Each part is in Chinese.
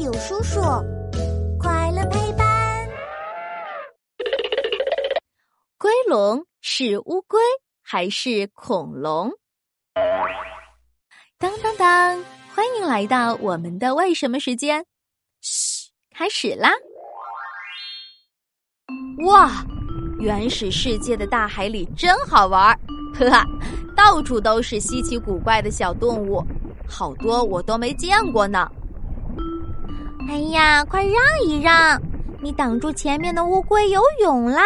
有叔叔，快乐陪伴。龟龙是乌龟还是恐龙？当当当！欢迎来到我们的为什么时间。嘘，开始啦！哇，原始世界的大海里真好玩儿，呵哈，到处都是稀奇古怪的小动物，好多我都没见过呢。哎呀，快让一让！你挡住前面的乌龟游泳啦！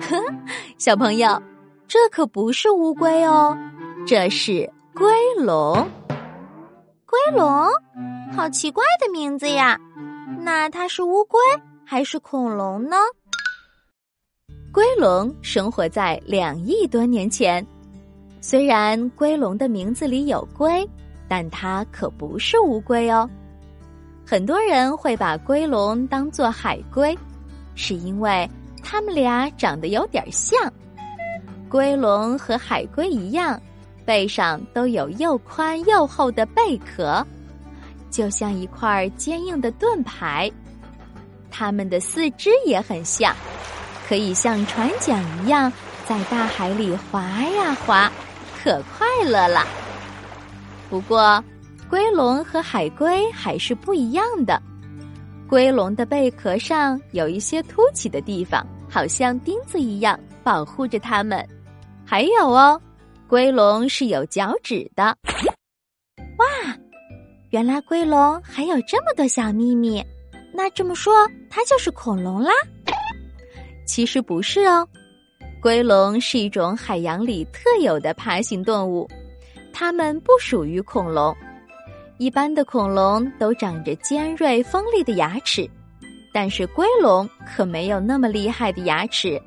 呵，小朋友，这可不是乌龟哦，这是龟龙。龟龙，好奇怪的名字呀！那它是乌龟还是恐龙呢？龟龙生活在两亿多年前。虽然龟龙的名字里有“龟”，但它可不是乌龟哦。很多人会把龟龙当做海龟，是因为它们俩长得有点像。龟龙和海龟一样，背上都有又宽又厚的贝壳，就像一块坚硬的盾牌。它们的四肢也很像，可以像船桨一样在大海里划呀划，可快乐了。不过，龟龙和海龟还是不一样的。龟龙的贝壳上有一些凸起的地方，好像钉子一样保护着它们。还有哦，龟龙是有脚趾的。哇，原来龟龙还有这么多小秘密。那这么说，它就是恐龙啦？其实不是哦，龟龙是一种海洋里特有的爬行动物，它们不属于恐龙。一般的恐龙都长着尖锐锋利的牙齿，但是龟龙可没有那么厉害的牙齿，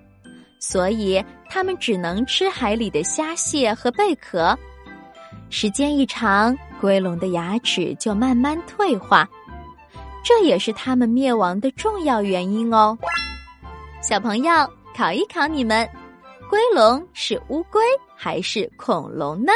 所以它们只能吃海里的虾蟹和贝壳。时间一长，龟龙的牙齿就慢慢退化，这也是它们灭亡的重要原因哦。小朋友，考一考你们：龟龙是乌龟还是恐龙呢？